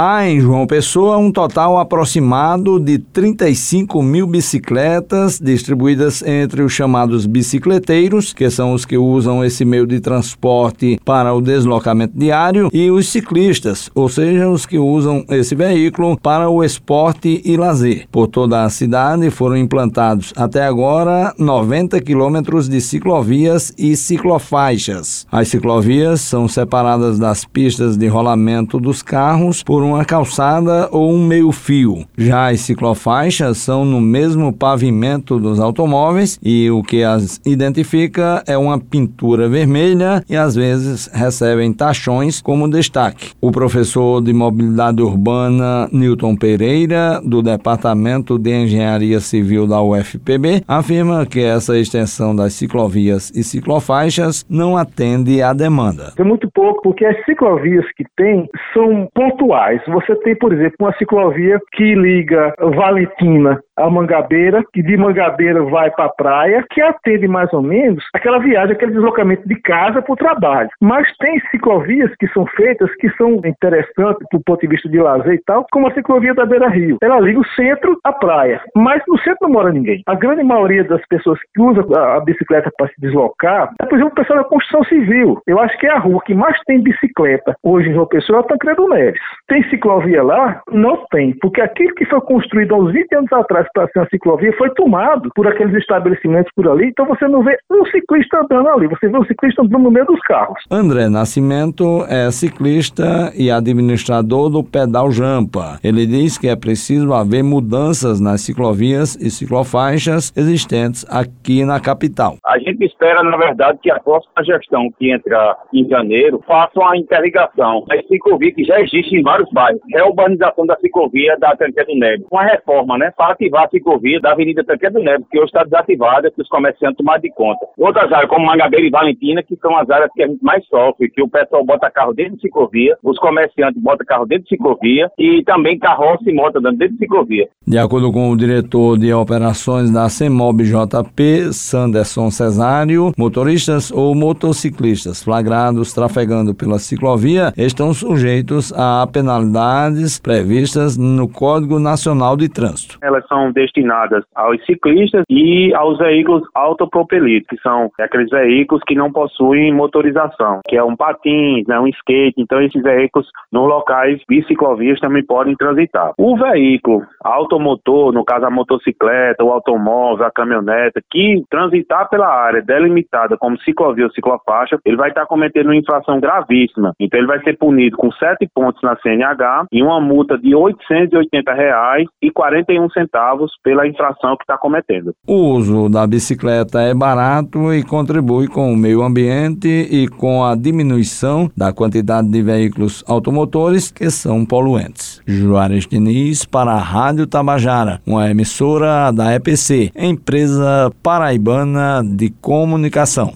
Há em João Pessoa um total aproximado de 35 mil bicicletas distribuídas entre os chamados bicicleteiros, que são os que usam esse meio de transporte para o deslocamento diário, e os ciclistas, ou seja, os que usam esse veículo para o esporte e lazer. Por toda a cidade foram implantados até agora 90 quilômetros de ciclovias e ciclofaixas. As ciclovias são separadas das pistas de rolamento dos carros por uma calçada ou um meio-fio. Já as ciclofaixas são no mesmo pavimento dos automóveis e o que as identifica é uma pintura vermelha e às vezes recebem tachões como destaque. O professor de mobilidade urbana Newton Pereira, do Departamento de Engenharia Civil da UFPB, afirma que essa extensão das ciclovias e ciclofaixas não atende à demanda. É muito pouco, porque as ciclovias que tem são pontuais. Você tem, por exemplo, uma ciclovia que liga Valentina a Mangabeira, que de Mangabeira vai para a praia, que atende mais ou menos aquela viagem, aquele deslocamento de casa para o trabalho. Mas tem ciclovias que são feitas que são interessantes do ponto de vista de lazer e tal, como a ciclovia da Beira Rio. Ela liga o centro à praia, mas no centro não mora ninguém. A grande maioria das pessoas que usam a bicicleta para se deslocar é, por exemplo, o pessoal da construção civil. Eu acho que é a rua que mais tem bicicleta hoje em João Pessoa é o Tancredo Neves. Tem ciclovia lá? Não tem, porque aquilo que foi construído há uns 20 anos atrás para ser uma ciclovia foi tomado por aqueles estabelecimentos por ali, então você não vê um ciclista andando ali, você vê um ciclista andando no meio dos carros. André Nascimento é ciclista e administrador do Pedal Jampa. Ele diz que é preciso haver mudanças nas ciclovias e ciclofaixas existentes aqui na capital. A gente espera, na verdade, que a próxima gestão que entra em janeiro faça uma interligação das ciclovias que já existem em vários bairros. É a urbanização da ciclovia da Tancredo Neves. Uma reforma, né, para ativar a ciclovia da Avenida Tancredo Neves, que hoje está desativada, que os comerciantes tomaram de conta. Outras áreas, como Mangabeira e Valentina, que são as áreas que a gente mais sofre, que o pessoal bota carro dentro de ciclovia, os comerciantes botam carro dentro de ciclovia e também carroça e moto dentro de ciclovia. De acordo com o diretor de operações da CEMOB JP, Sanderson Cesário, motoristas ou motociclistas flagrados trafegando pela ciclovia estão sujeitos a penalidades previstas no Código Nacional de Trânsito. Elas são destinadas aos ciclistas e aos veículos autopropelidos, que são aqueles veículos que não possuem motorização, que é um patins, né, um skate. Então, esses veículos nos locais de ciclovias também podem transitar. O veículo automotor, no caso a motocicleta, o automóvel, a caminhoneta, que transitar pela área delimitada como ciclovia ou ciclofaixa, ele vai estar cometendo uma infração gravíssima. Então, ele vai ser punido com sete pontos na CNH e uma multa de 880 reais e 41 centavos pela infração que está cometendo. O uso da bicicleta é barato e contribui com o meio ambiente e com a diminuição da quantidade de veículos automotores que são poluentes. Juarez Diniz para a Rádio Tabajara, uma emissora da EPC, empresa paraibana de comunicação.